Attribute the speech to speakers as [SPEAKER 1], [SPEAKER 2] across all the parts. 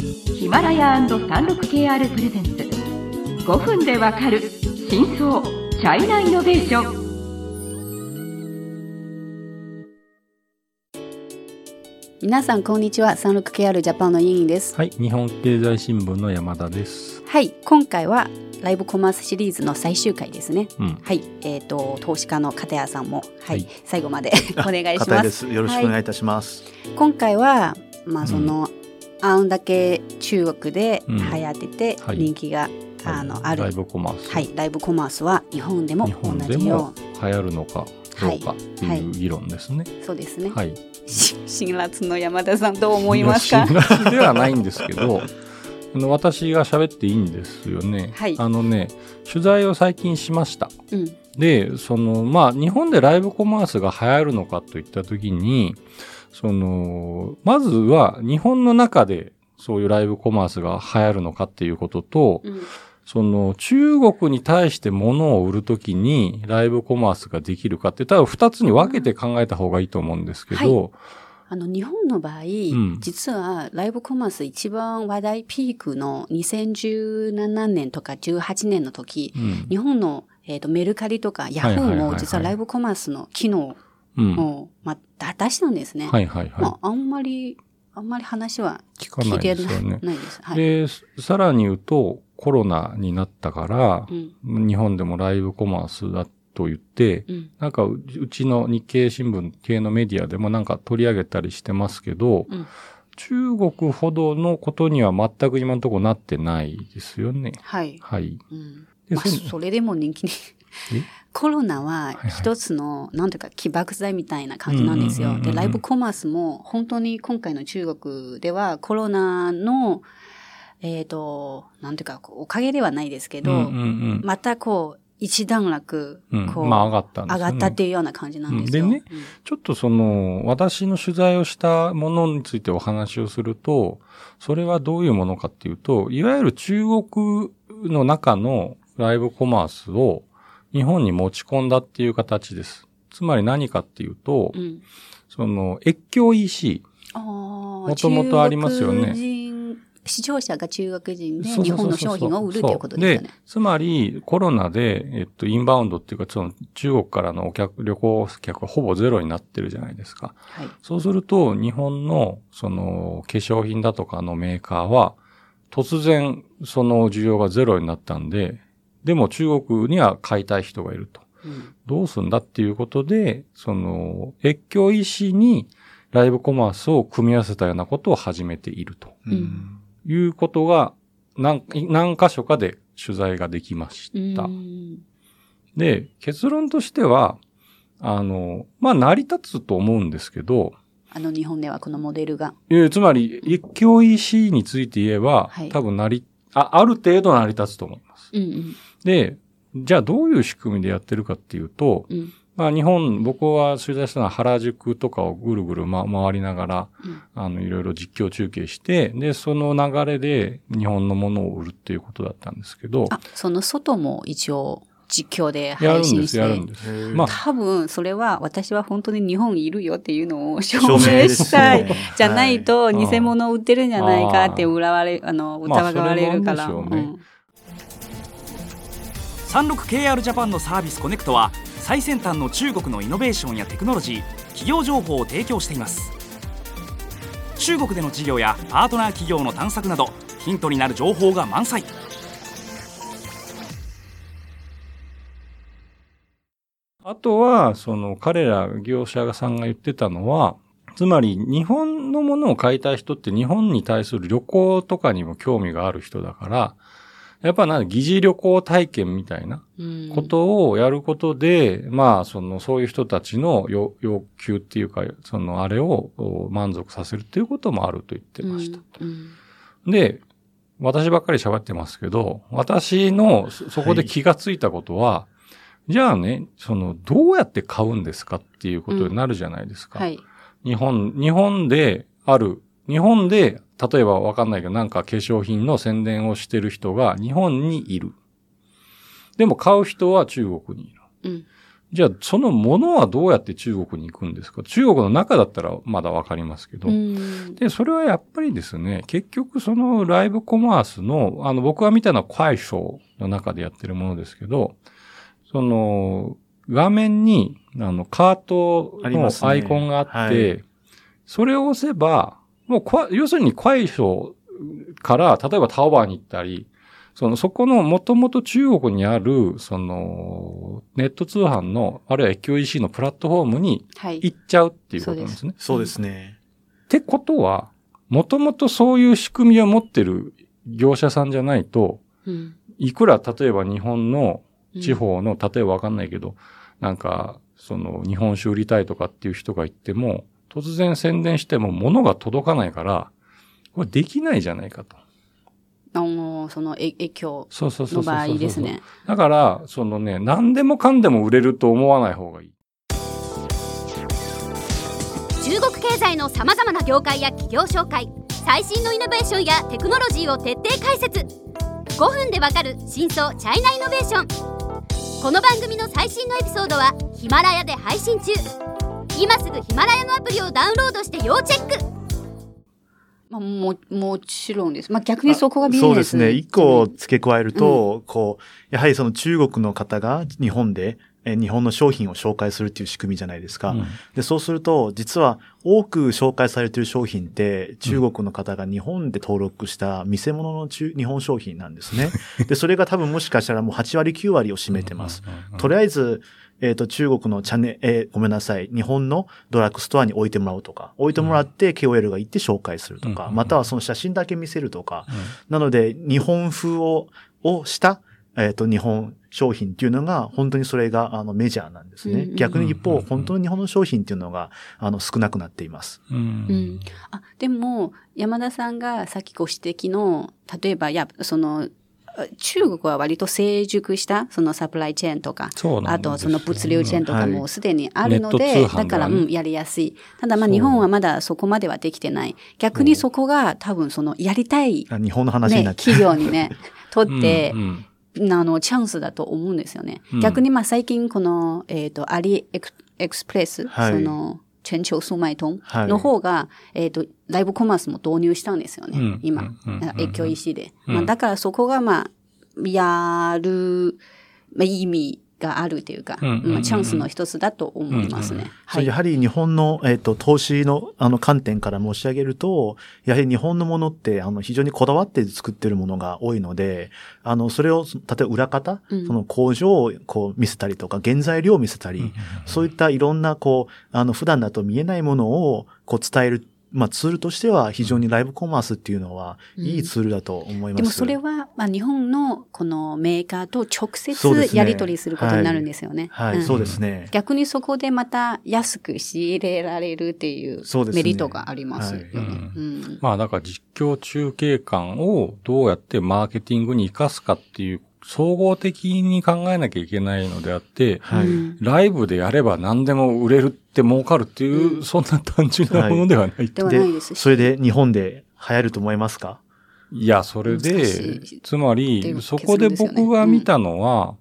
[SPEAKER 1] ヒマラヤ &36KR プレゼンツ。5分でわかる真相チャイナイノベーション。
[SPEAKER 2] 皆さんこんにちは。36KR ジャパンの委員です。
[SPEAKER 3] はい、日本経済新聞の山田です。
[SPEAKER 2] はい今回はライブコマースシリーズの最終回ですね。
[SPEAKER 3] うん、
[SPEAKER 2] はいえっ、と投資家の片谷さんもはい、
[SPEAKER 3] はい。
[SPEAKER 2] 最後まで お願いします。
[SPEAKER 4] です。よろしくお願いいたします。
[SPEAKER 2] 今回はまあその、あんだけ中国で
[SPEAKER 3] うん。
[SPEAKER 2] 流行ってて
[SPEAKER 3] はい。
[SPEAKER 2] 人気が、あのある。
[SPEAKER 3] ライブコマース。
[SPEAKER 2] はい。ライブコマースは日本でも
[SPEAKER 3] 日
[SPEAKER 2] 同じよ
[SPEAKER 3] も流行るのかどうかっていう議論ですね。
[SPEAKER 2] うそうですね、
[SPEAKER 3] はい。
[SPEAKER 2] し辛辣の山田さんどう思いますか？
[SPEAKER 3] 辛辣ではないんですけど、私が喋っていいんですよね。
[SPEAKER 2] はい。
[SPEAKER 3] あのね、取材を最近しました。
[SPEAKER 2] うん。
[SPEAKER 3] で、その、まあ、日本でライブコマースが流行るのかといったときに、その、まずは日本の中でそういうライブコマースが流行るのかっていうことと、
[SPEAKER 2] うん。
[SPEAKER 3] その中国に対して物を売るときにライブコマースができるかって多分二つに分けて考えた方がいいと思うんですけど、
[SPEAKER 2] あの日本の場合、
[SPEAKER 3] ん
[SPEAKER 2] 実はライブコマース一番話題ピークの2017年とか18年の時、
[SPEAKER 3] うん。
[SPEAKER 2] 日本の、えー、とメルカリとかヤフー
[SPEAKER 3] はいはいはいはい
[SPEAKER 2] も実はライブコマースの機能
[SPEAKER 3] うん
[SPEAKER 2] を、まあ、だ出したんですね。
[SPEAKER 3] はいはいはい。
[SPEAKER 2] まあ、あんまり、あんまり話は
[SPEAKER 3] 聞かないですよね。
[SPEAKER 2] ないです。はい。
[SPEAKER 3] で、さらに言うとコロナになったから
[SPEAKER 2] う、ん
[SPEAKER 3] 日本でもライブコマースだと言って、
[SPEAKER 2] うん
[SPEAKER 3] なんかううちの日経新聞系のメディアでもなんか取り上げたりしてますけど、
[SPEAKER 2] うん
[SPEAKER 3] 中国ほどのことには全く今のところなってないですよね。
[SPEAKER 2] はい。
[SPEAKER 3] はい。
[SPEAKER 2] うん
[SPEAKER 3] で
[SPEAKER 2] まあ、
[SPEAKER 3] そ
[SPEAKER 2] それでも人気に
[SPEAKER 3] え？
[SPEAKER 2] コロナは
[SPEAKER 3] はい
[SPEAKER 2] 一つの、なんていうか、起爆剤みたいな感じなんですよ。
[SPEAKER 3] うんうんうんうん
[SPEAKER 2] で、ライブコマースも、本当に今回の中国では、コロナの、えっ、と、なんていうか、おかげではないですけど、
[SPEAKER 3] うんうんうん。
[SPEAKER 2] またこう、一段落、
[SPEAKER 3] うん。
[SPEAKER 2] こう、
[SPEAKER 3] まあ上がったね。
[SPEAKER 2] 上がったっていうような感じなんですよ。
[SPEAKER 3] うん。でね
[SPEAKER 2] うん。
[SPEAKER 3] ちょっとその、私の取材をしたものについてお話をすると、それはどういうものかっていうと、いわゆる中国の中のライブコマースを日本に持ち込んだっていう形です。つまり何かっていうと、
[SPEAKER 2] うん
[SPEAKER 3] その、越境 EC。
[SPEAKER 2] あも
[SPEAKER 3] もともとありますよね
[SPEAKER 2] 視聴者が中国人で日本の商品を売るということですよね。
[SPEAKER 3] つまり、コロナで、えっと、インバウンドっていうか、その中国からのお客、旅行客はほぼゼロになってるじゃないですか。
[SPEAKER 2] はい。
[SPEAKER 3] そうすると、日本の、その、化粧品だとかのメーカーは、突然、その需要がゼロになったんで、でも中国には買いたい人がいると。
[SPEAKER 2] うん
[SPEAKER 3] どうすんだっていうことで、その、越境医師にライブコマースを組み合わせたようなことを始めていると
[SPEAKER 2] うん
[SPEAKER 3] いうことが、何、何箇所かで取材ができました。
[SPEAKER 2] うん
[SPEAKER 3] で、結論としては、あの、まあ、成り立つと思うんですけど、
[SPEAKER 2] あの日本ではこのモデルが。
[SPEAKER 3] えーつまり、越境 EC について言えば、
[SPEAKER 2] はい
[SPEAKER 3] 多分成り、あ、ある程度成り立つと思います。
[SPEAKER 2] うんうん。
[SPEAKER 3] で、じゃあどういう仕組みでやってるかっていうと、
[SPEAKER 2] うん。
[SPEAKER 3] まあ日本、僕は取材したのは原宿とかをぐるぐる、ま、回りながら、
[SPEAKER 2] うん。
[SPEAKER 3] あの、いろいろ実況中継して、で、その流れで日本のものを売るっていうことだったんですけど、
[SPEAKER 2] あ、その外も一応実況で
[SPEAKER 3] やるんです、
[SPEAKER 2] 配信して。
[SPEAKER 3] やるんです。まあ。
[SPEAKER 2] 多分それは私は本当に日本にいるよっていうのを証
[SPEAKER 4] 証明
[SPEAKER 2] したい。
[SPEAKER 4] ね。
[SPEAKER 2] じゃないと
[SPEAKER 3] はい
[SPEAKER 2] 偽物を売ってるんじゃないかって疑われ、あの、
[SPEAKER 3] まあ
[SPEAKER 2] 疑われるから。
[SPEAKER 3] それもあるんでしょうね
[SPEAKER 5] 36KR ジャパンのサービスコネクトは最先端の中国のイノベーションやテクノロジー企業情報を提供しています。中国での事業やパートナー企業の探索などヒントになる情報が満載。
[SPEAKER 3] あとは、その彼ら業者さんが言ってたのは、つまり日本のものを買いたい人って日本に対する旅行とかにも興味がある人だから、やっぱな疑似旅行体験みたいな
[SPEAKER 2] うん
[SPEAKER 3] ことをやることで、まあ、その、そういう人たちの要要求っていうか、その、あれをお満足させるっていうこともあると言ってました。
[SPEAKER 2] うん
[SPEAKER 3] で、私ばっかり喋ってますけど、私のそそこで気がついたことは、じゃあね、その、どうやって買うんですかっていうことになるじゃないですか。
[SPEAKER 2] はい。
[SPEAKER 3] 日本、日本である、日本で、例えばわかんないけど、なんか化粧品の宣伝をしてる人が日本にいる。でも買う人は中国にいる。
[SPEAKER 2] うん
[SPEAKER 3] じゃあ、そのものはどうやって中国に行くんですか？中国の中だったらまだわかりますけど。
[SPEAKER 2] うん。
[SPEAKER 3] で、それはやっぱりですね、結局そのライブコマースの、あの、僕が見たのは快シの中でやってるものですけど、その、画面に、あの、カートのアイコンがあって、
[SPEAKER 4] はい
[SPEAKER 3] それを押せば、もう要するに快シから、例えばタオバーに行ったり、その、そこのもともと中国にある、その、ネット通販の、あるいは越境 EC のプラットフォームに
[SPEAKER 2] はい。
[SPEAKER 3] 行っちゃうっていうことなんですね。
[SPEAKER 4] そうですね。
[SPEAKER 3] ってことは、もともとそういう仕組みを持ってる業者さんじゃないと、
[SPEAKER 2] うん。
[SPEAKER 3] いくら例えば日本の
[SPEAKER 2] うん
[SPEAKER 3] 地方の、例えばわかんないけど、なんか、その日本酒売りたいとかっていう人が言っても、突然宣伝しても物が届かないから、これできないじゃないかと。
[SPEAKER 2] あの、そのえ影響
[SPEAKER 3] そうそうそうそうそう。
[SPEAKER 2] の場合ですね。
[SPEAKER 3] だから、そのね、何でもかんでも売れると思わない方がいい。
[SPEAKER 6] 中国経済のさまざまな業界や企業紹介最新のイノベーションやテクノロジーを徹底解説5分でわかる真相チャイナイノベーションこの番組の最新のエピソードはヒマラヤで配信中今すぐヒマラヤのアプリをダウンロードして要チェック
[SPEAKER 2] まあ、も、もちろんです。まあ、逆にそこがビジネス
[SPEAKER 4] そうですね。一個付け加えると、こう、やはりその中国の方が日本で、え日本の商品を紹介するっていう仕組みじゃないですか。
[SPEAKER 3] うん
[SPEAKER 4] で、そうすると、実は多く紹介されている商品って、中国の方が日本で登録した見せ物の中日本商品なんですね。で、それが多分もしかしたらもう8割9割を占めてます。とりあえず、えっ、と、中国のチャンネル、えーごめんなさい、日本のドラッグストアに置いてもらうとか、置いてもらって KOL が行って紹介するとか、
[SPEAKER 3] うん。
[SPEAKER 4] またはその写真だけ見せるとか、
[SPEAKER 3] うん。
[SPEAKER 4] なので、日本風を、をした、えっ、と、日本商品っていうのが、本当にそれが、あの、メジャーなんですね。
[SPEAKER 2] うんうん
[SPEAKER 4] 逆に一方、本当に日本の商品っていうのが、あの、少なくなっています。
[SPEAKER 3] うん。
[SPEAKER 2] うん。あ、でも、山田さんがさっきご指摘の、例えば、いや、その、あ中国は割と成熟した、そのサプライチェーンとか、
[SPEAKER 3] そうなんですよ
[SPEAKER 2] あとその物流チェーンとか
[SPEAKER 4] うん
[SPEAKER 2] もすでにあるので、
[SPEAKER 3] はね
[SPEAKER 2] だから、うん、やりやすい。ただまあ日本はまだそこまではできてない。逆にそこが多分そのやりたい、
[SPEAKER 4] あ日本の話にな。
[SPEAKER 2] 企業にね、とって
[SPEAKER 3] うん、うん
[SPEAKER 2] あの、チャンスだと思うんですよね。
[SPEAKER 3] うん
[SPEAKER 2] 逆にまあ最近この、えっ、と、アリエクエクスプレス、
[SPEAKER 4] はい
[SPEAKER 2] その、全球速卖トン
[SPEAKER 4] はい。
[SPEAKER 2] の方が、えっ、と、ライブコマースも導入したんですよね、
[SPEAKER 3] うん。
[SPEAKER 2] 今。
[SPEAKER 3] うん。うん。うん
[SPEAKER 2] 越境 EC で。
[SPEAKER 3] うん。
[SPEAKER 2] まあ、だからそこがまあ、やる、まあ、意味があるというか、
[SPEAKER 3] うんうんうん。うん
[SPEAKER 2] まあ、チャンスの一つだと思いますね。
[SPEAKER 4] やはり日本の、えっ、と、投資の、あの、観点から申し上げると、やはり日本のものって、あの、非常にこだわって作ってるものが多いので、あの、それを、例えば裏方、
[SPEAKER 2] うん。
[SPEAKER 4] その工場をこう見せたりとか、原材料を見せたり、そういったいろんな、こう、あの、普段だと見えないものを、こう、伝える、まあ、ツールとしては、非常にライブコマースっていうのは、
[SPEAKER 2] うん
[SPEAKER 4] いいツールだと思います。
[SPEAKER 2] でもそれは、まあ、日本のこのメーカーと直接やり取りすることになるんですよね。
[SPEAKER 4] はい、
[SPEAKER 2] うん
[SPEAKER 4] そうですね。
[SPEAKER 2] 逆にそこでまた安く仕入れられるっていうメリットがありますよね。
[SPEAKER 3] はい
[SPEAKER 2] うん
[SPEAKER 3] まあだから実況中継感をどうやってマーケティングに活かすかっていう総合的に考えなきゃいけないのであって、
[SPEAKER 4] はい。
[SPEAKER 2] うん
[SPEAKER 3] ライブでやれば何でも売れるって儲かるっていう、
[SPEAKER 2] うん
[SPEAKER 3] そんな単純なものではないと。
[SPEAKER 2] ではないで。
[SPEAKER 4] それで日本で流行ると思いますか？
[SPEAKER 3] いや、それ
[SPEAKER 2] 難
[SPEAKER 3] でつまり、そこで僕が見たのは、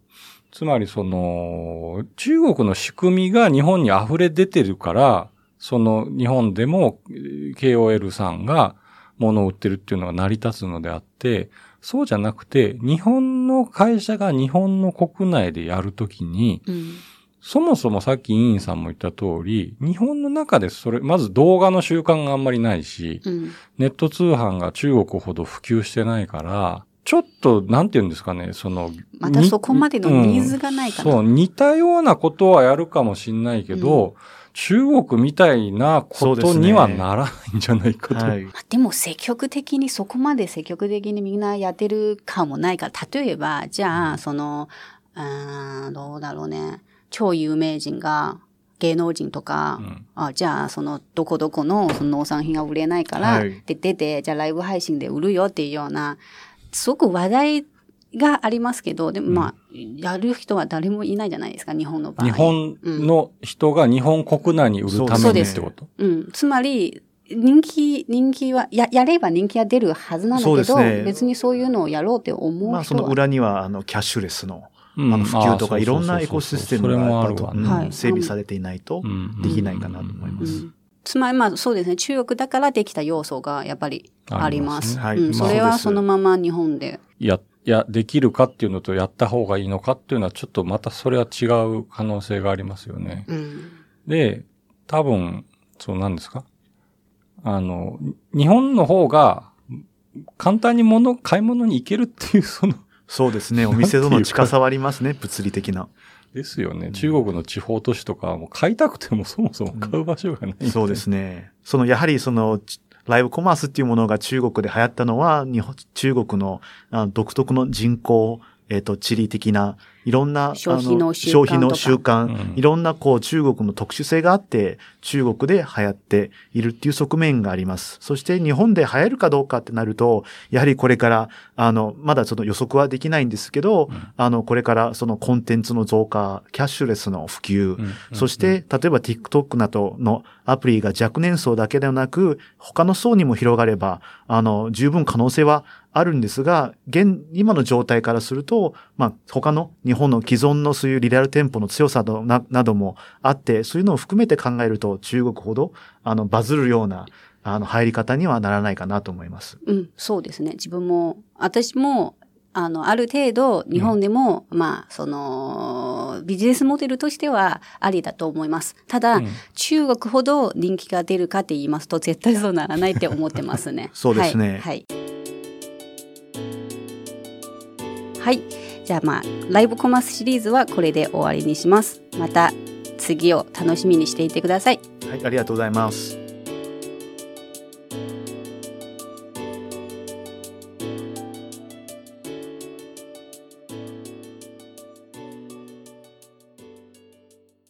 [SPEAKER 3] つまりその、中国の仕組みが日本に溢れ出てるから、その日本でもえー KOL さんが物を売ってるっていうのが成り立つのであって、そうじゃなくて、日本の会社が日本の国内でやるときに、
[SPEAKER 2] うん。
[SPEAKER 3] そもそもさっき委員さんも言った通り、日本の中でそれ、まず動画の習慣があんまりないし、
[SPEAKER 2] うん。
[SPEAKER 3] ネット通販が中国ほど普及してないから、ちょっと、なんて言うんですかね、その、
[SPEAKER 2] またそこまでのニーズがないかな。
[SPEAKER 3] そう、似たようなことはやるかもしんないけど、中国みたいなことにはならないんじゃないかと。
[SPEAKER 4] はい。
[SPEAKER 2] まあでも積極的にそこまで積極的にみんなやってるかもないから、例えば、じゃあ、その、うーん、どうだろうね。超有名人が、芸能人とか、
[SPEAKER 3] うん
[SPEAKER 2] あじゃあ、その、どこどこのその農産品が売れないから、
[SPEAKER 4] はい
[SPEAKER 2] で、出て、じゃあライブ配信で売るよっていうような、すごく話題がありますけど、でもまあ、やる人は誰もいないじゃないですか、日本の場合。
[SPEAKER 3] 日本の人が日本国内に売るためにってこと、
[SPEAKER 2] うん。つまり、人気、人気は、や、やれば人気は出るはずなんだけど、
[SPEAKER 4] ね。
[SPEAKER 2] 別にそういうのをやろうって思う人は。
[SPEAKER 4] まあ、その裏には、あの、キャッシュレスの、
[SPEAKER 3] うん。
[SPEAKER 4] あの普及とかいろんなエコシステムが
[SPEAKER 3] ね。
[SPEAKER 2] はい
[SPEAKER 4] 整備されていないと
[SPEAKER 3] うん。
[SPEAKER 4] できないかなと思いま
[SPEAKER 2] う
[SPEAKER 4] す。
[SPEAKER 2] ん。つまりまあそうですね。中国だからできた要素がやっぱりあります。
[SPEAKER 4] ますね。はい。
[SPEAKER 2] それは
[SPEAKER 4] まあ
[SPEAKER 2] そのまま日本で。
[SPEAKER 3] や、や、できるかっていうのとやった方がいいのかっていうのはちょっとまたそれは違う可能性がありますよね。
[SPEAKER 2] うん
[SPEAKER 3] で、多分、そうなんですか？あの、日本の方が簡単に物、買い物に行けるっていうその、
[SPEAKER 4] そうですね。お店との近さはありますね。物理的な。
[SPEAKER 3] ですよね。中国の地方都市とかはもう買いたくてもそもそも買う場所がないんで、
[SPEAKER 4] そうですね。その、やはりその、ちライブコマースっていうものが中国で流行ったのは、日本、中国のあの独特の人口、えっ、と、地理的な、いろんな、
[SPEAKER 2] 消費の習慣
[SPEAKER 4] 消費の習
[SPEAKER 3] う
[SPEAKER 4] 慣
[SPEAKER 3] ん、
[SPEAKER 4] いろんなこう中国の特殊性があって、中国で流行っているっていう側面があります。そして日本で流行るかどうかってなると、やはりこれから、あの、まだその予測はできないんですけど、あの、これからそのコンテンツの増加、キャッシュレスの普及、
[SPEAKER 3] うん。
[SPEAKER 4] そして、例えば TikTok などのアプリが若年層だけではなく、他の層にも広がれば、あの、十分可能性はあるんですが、現、今の状態からすると、まあ、他の日本の既存のそういうリアル店舗の強さなななどもあって、そういうのを含めて考えると、中国ほど、あの、バズるような、あの、入り方にはならないかなと思います。
[SPEAKER 2] うん、そうですね。自分も、私も、あの、ある程度、日本でも、まあ、その、ビジネスモデルとしてはありだと思います。ただ、
[SPEAKER 3] うん
[SPEAKER 2] 中国ほど人気が出るかって言いますと、絶対そうならないって思ってますね。
[SPEAKER 4] そうですね
[SPEAKER 2] はい。はい。はいじゃあまあ、ライブコマースシリーズはこれで終わりにします。また、次を楽しみにしていてください。
[SPEAKER 4] はい、ありがとうございます。